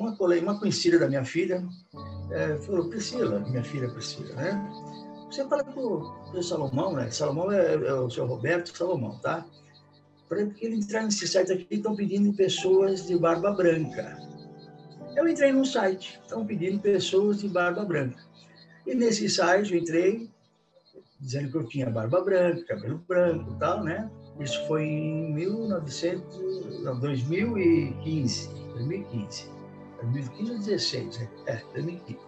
uma, colega, uma conhecida da minha filha é, falou, Priscila, minha filha Priscila, né? Você fala com o Salomão, né? Salomão é, é o seu Roberto Salomão, tá? Para ele entrar nesse site aqui, estão pedindo pessoas de barba branca. Eu entrei no site, estão pedindo pessoas de barba branca. E nesse site eu entrei, dizendo que eu tinha barba branca, cabelo branco tal, né? Isso foi em 1900, não, 2015. 2015. 2015 ou 2016, é, 2015.